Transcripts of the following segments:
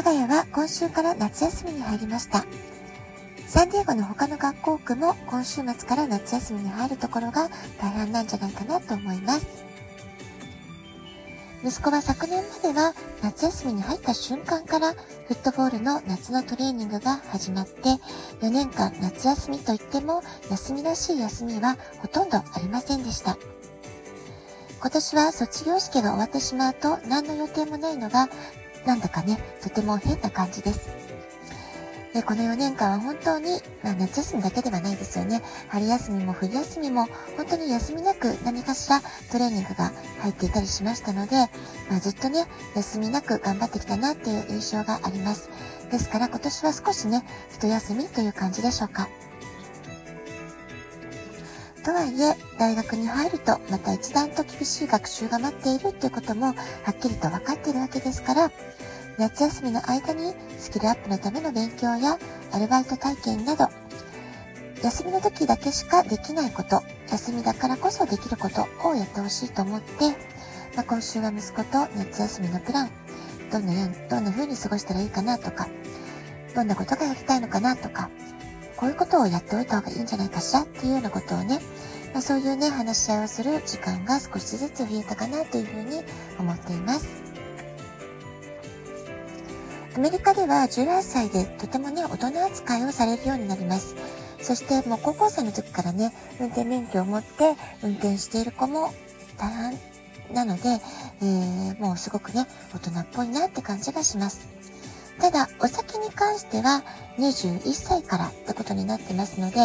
我が家は今週から夏休みに入りました。サンディエゴの他の学校区も今週末から夏休みに入るところが大半なんじゃないかなと思います。息子は昨年までは夏休みに入った瞬間からフットボールの夏のトレーニングが始まって4年間夏休みといっても休みらしい休みはほとんどありませんでした。今年は卒業式が終わってしまうと何の予定もないのがなんだかね、とても変な感じです。でこの4年間は本当に、まあ、夏休みだけではないですよね。春休みも冬休みも本当に休みなく何かしらトレーニングが入っていたりしましたので、まあ、ずっとね、休みなく頑張ってきたなっていう印象があります。ですから今年は少しね、一休みという感じでしょうか。とはいえ、大学に入るとまた一段と厳しい学習が待っているっていうこともはっきりと分かっているわけですから、夏休みの間にスキルアップのための勉強やアルバイト体験など、休みの時だけしかできないこと、休みだからこそできることをやってほしいと思って、まあ、今週は息子と夏休みのプラン、どんなよどんな風に過ごしたらいいかなとか、どんなことがやりたいのかなとか、こういうことをやっておいた方がいいんじゃないかしらっていうようなことをね、まあ、そういうね、話し合いをする時間が少しずつ増えたかなというふうに思っています。アメリカでは18歳でとてもね、大人扱いをされるようになります。そしてもう高校生の時からね、運転免許を持って運転している子も大半なので、えー、もうすごくね、大人っぽいなって感じがします。ただ、お酒に関しては21歳からってことになってますので、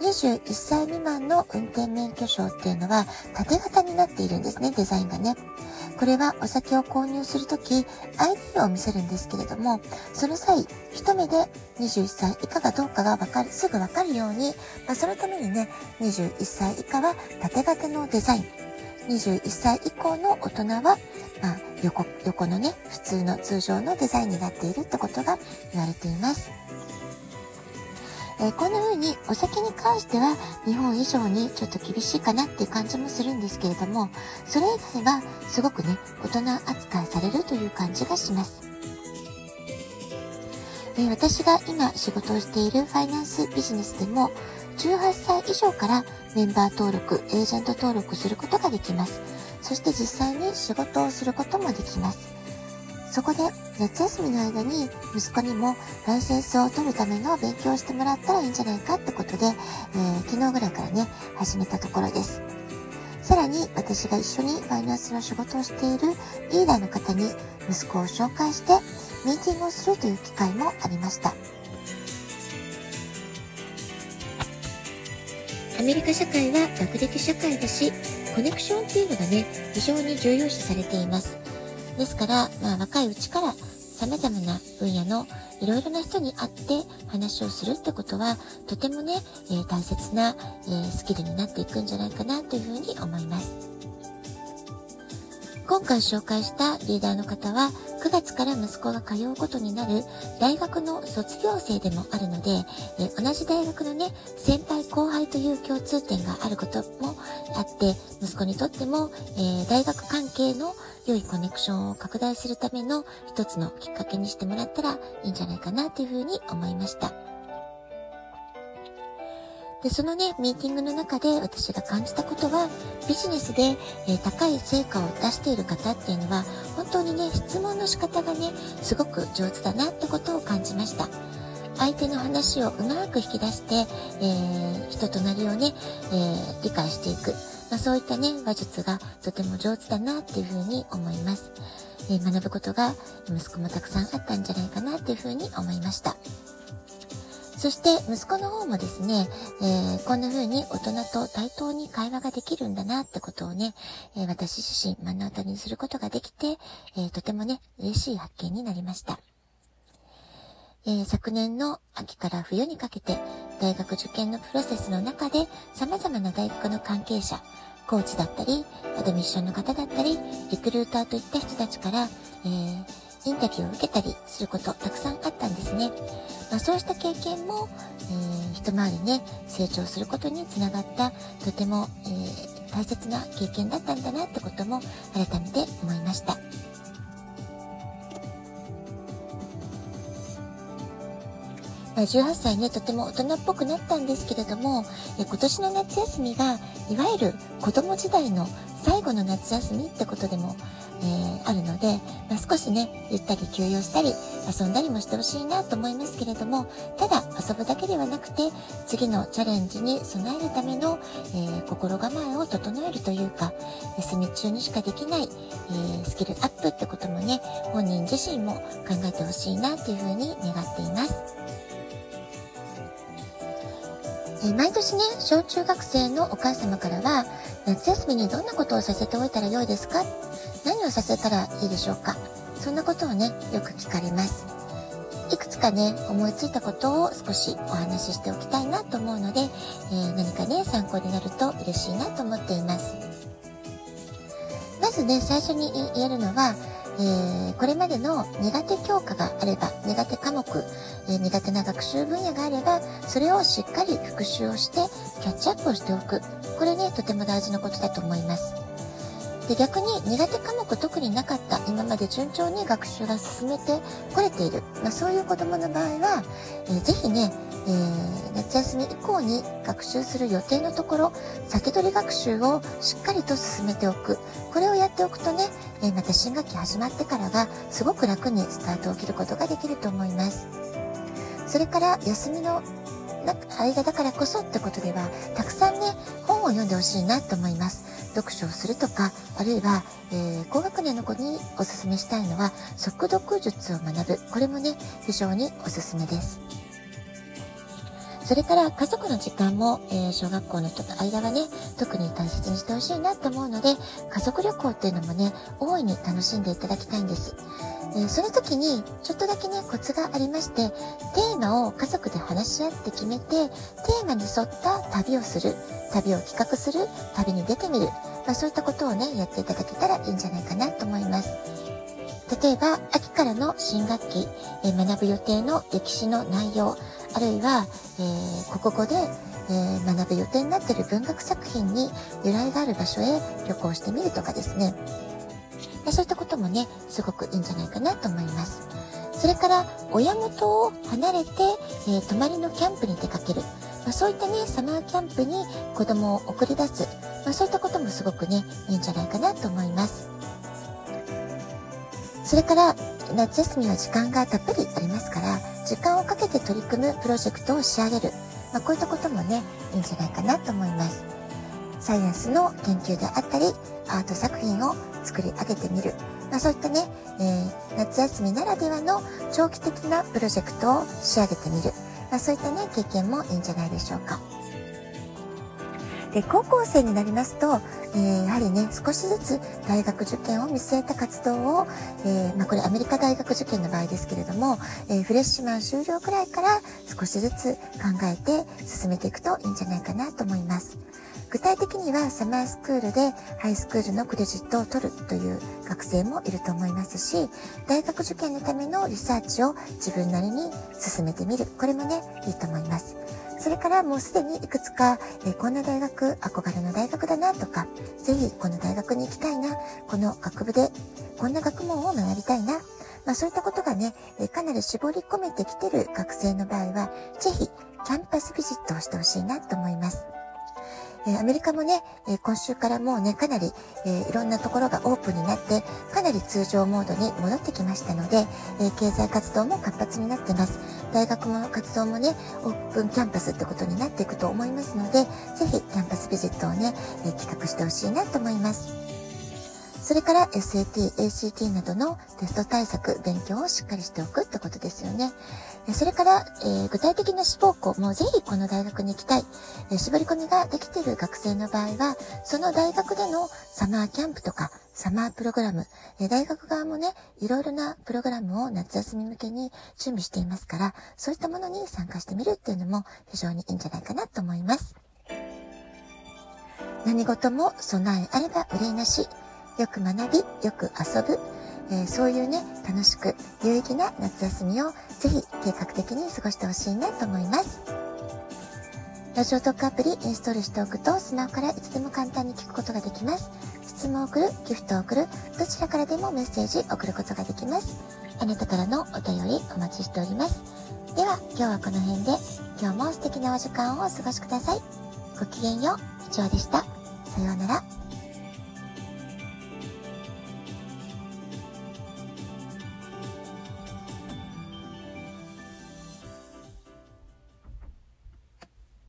21歳未満の運転免許証っていうのは縦型になっているんですね、デザインがね。これはお酒を購入するとき ID を見せるんですけれども、その際、一目で21歳以下がどうかがわかる、すぐわかるように、まあ、そのためにね、21歳以下は縦型のデザイン。21歳以降の大人は、まあ、横、横のね、普通の通常のデザインになっているってことが言われています。えー、こんな風にお酒に関しては日本以上にちょっと厳しいかなっていう感じもするんですけれども、それ以外はすごくね、大人扱いされるという感じがします。え、私が今仕事をしているファイナンスビジネスでも、18歳以上からメンバー登録、エージェント登録することができます。そして実際に仕事をすることもできます。そこで夏休みの間に息子にもライセンスを取るための勉強をしてもらったらいいんじゃないかってことで、えー、昨日ぐらいからね、始めたところです。さらに私が一緒にファイナンスの仕事をしているリーダーの方に息子を紹介してミーティングをするという機会もありました。アメリカ社会は学歴社会だし、コネクションっていうのがね、非常に重要視されています。ですから、まあ、若いうちから様々な分野のいろいろな人に会って話をするってことは、とてもね、えー、大切な、えー、スキルになっていくんじゃないかなというふうに思います。今回紹介したリーダーの方は、9月から息子が通うことになる大学の卒業生でもあるので、え同じ大学のね、先輩後輩という共通点があることもあって、息子にとっても、えー、大学関係の良いコネクションを拡大するための一つのきっかけにしてもらったらいいんじゃないかなというふうに思いました。で、そのね、ミーティングの中で私が感じたことは、ビジネスで、え、高い成果を出している方っていうのは、本当にね、質問の仕方がね、すごく上手だなってことを感じました。相手の話をうまく引き出して、えー、人となりをね、えー、理解していく。まあ、そういったね、話術がとても上手だなっていうふうに思います。えー、学ぶことが息子もたくさんあったんじゃないかなっていうふうに思いました。そして息子の方もですね、えー、こんな風に大人と対等に会話ができるんだなってことをね、えー、私自身目の当たりにすることができて、えー、とてもね、嬉しい発見になりました。え、昨年の秋から冬にかけて大学受験のプロセスの中で様々な大学の関係者、コーチだったり、アドミッションの方だったり、リクルーターといった人たちから、えー、インタビューを受けたりすることたくさんあったんですね。まあ、そうした経験も、えー、一回りね、成長することにつながった、とても、えー、大切な経験だったんだなってことも改めて思いました。ま18歳ね、とても大人っぽくなったんですけれども、え今年の夏休みが、いわゆる子供時代の最後の夏休みってことでも、えー、あるので、まあ、少しね、ゆったり休養したり、遊んだりもしてほしいなと思いますけれども、ただ遊ぶだけではなくて、次のチャレンジに備えるための、えー、心構えを整えるというか、休み中にしかできない、えー、スキルアップってこともね、本人自身も考えてほしいなというふうに願っています。え毎年ね、小中学生のお母様からは、夏休みにどんなことをさせておいたらよいですか何をさせたらいいでしょうか？そんなことをね、よく聞かれます。いくつかね、思いついたことを少しお話ししておきたいなと思うので、えー、何かね、参考になると嬉しいなと思っています。まずね、最初に言えるのは、えー、これまでの苦手教科があれば、苦手科目、えー、苦手な学習分野があれば、それをしっかり復習をして、キャッチアップをしておく。これね、とても大事なことだと思います。で、逆に苦手科目特になかった、今まで順調に学習が進めてこれている、まあ、そういう子供の場合は、えー、ぜひね、えー、夏休み以降に学習する予定のところ、先取り学習をしっかりと進めておく。これをやっておくとね、えー、また新学期始まってからがすごく楽にスタートを切ることができると思います。それから休みの間だからこそってことでは、たくさんね、本を読んでほしいなと思います。読書をするとか、あるいは、えー、高学年の子におすすめしたいのは、速読術を学ぶ。これもね、非常におすすめです。それから家族の時間も、えー、小学校の人と間はね、特に大切にしてほしいなと思うので、家族旅行っていうのもね、大いに楽しんでいただきたいんです。えー、その時に、ちょっとだけね、コツがありまして、テーマを家族で話し合って決めて、テーマに沿った旅をする、旅を企画する、旅に出てみる、まあ、そういったことをね、やっていただけたらいいんじゃないかなと思います。例えば、秋からの新学期、えー、学ぶ予定の歴史の内容、あるいは、えー、国語で、えー、学ぶ予定になっている文学作品に由来がある場所へ旅行してみるとかですね。そういったこともね、すごくいいんじゃないかなと思います。それから、親元を離れて、えー、泊まりのキャンプに出かける。まあ、そういったね、サマーキャンプに子供を送り出す。まあ、そういったこともすごくね、いいんじゃないかなと思います。それから、夏休みは時間がたっぷりありますから、時間をかけて取り組むプロジェクトを仕上げる。まあ、こういったこともね、いいんじゃないかなと思います。サイエンスの研究であったり、アート作品を作り上げてみる。まあ、そういったね、えー、夏休みならではの長期的なプロジェクトを仕上げてみる。まあ、そういったね、経験もいいんじゃないでしょうか。で、高校生になりますと、えー、やはりね、少しずつ大学受験を見据えた活動を、えー、まあ、これアメリカ大学受験の場合ですけれども、え、フレッシュマン終了くらいから少しずつ考えて進めていくといいんじゃないかなと思います。具体的にはサマースクールでハイスクールのクレジットを取るという学生もいると思いますし、大学受験のためのリサーチを自分なりに進めてみる。これもね、いいと思います。それからもうすでにいくつか、えー、こんな大学、憧れの大学だなとか、ぜひこの大学に行きたいな、この学部でこんな学問を学びたいな、まあそういったことがね、えかなり絞り込めてきてる学生の場合は、ぜひキャンパスビジットをしてほしいなと思います。えアメリカもね、え今週からもうね、かなり、えいろんなところがオープンになって、かなり通常モードに戻ってきましたので、え経済活動も活発になってます。大学の活動もね、オープンキャンパスってことになっていくと思いますので、ぜひキャンパスビジットをね、え企画してほしいなと思います。それから SAT、ACT などのテスト対策、勉強をしっかりしておくってことですよね。それから、えー、具体的な志望校もぜひこの大学に行きたい、えー、絞り込みができている学生の場合は、その大学でのサマーキャンプとかサマープログラム、え、大学側もね、いろいろなプログラムを夏休み向けに準備していますから、そういったものに参加してみるっていうのも非常にいいんじゃないかなと思います。何事も備えあれば憂いなし。よく学び、よく遊ぶ。えー、そういうね、楽しく有意義な夏休みをぜひ計画的に過ごしてほしいなと思います。ラジオトークアプリインストールしておくとスマホからいつでも簡単に聞くことができます。質問を送る、ギフトを送る、どちらからでもメッセージ送ることができます。あなたからのお便りお待ちしております。では、今日はこの辺で、今日も素敵なお時間をお過ごしください。ごきげんよう、以上でした。さようなら。